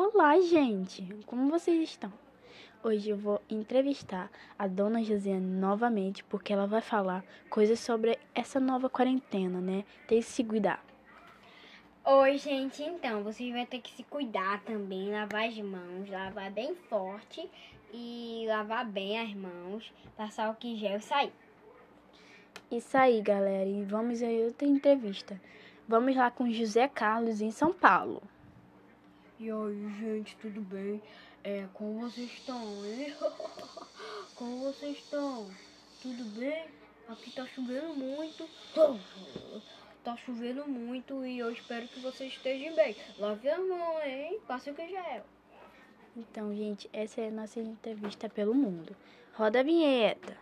Olá, gente! Como vocês estão? Hoje eu vou entrevistar a dona Josiane novamente, porque ela vai falar coisas sobre essa nova quarentena, né? Tem que se cuidar. Oi, gente, então, vocês vão ter que se cuidar também, lavar as mãos, lavar bem forte e lavar bem as mãos, passar o que gel e sair. Isso aí, galera, e vamos a outra entrevista. Vamos lá com José Carlos em São Paulo. E aí, gente, tudo bem? É, como vocês estão, hein? como vocês estão? Tudo bem? Aqui tá chovendo muito. Tá chovendo muito e eu espero que vocês estejam bem. Lave a mão, hein? Passe o que já é. Então, gente, essa é a nossa entrevista pelo mundo. Roda a vinheta.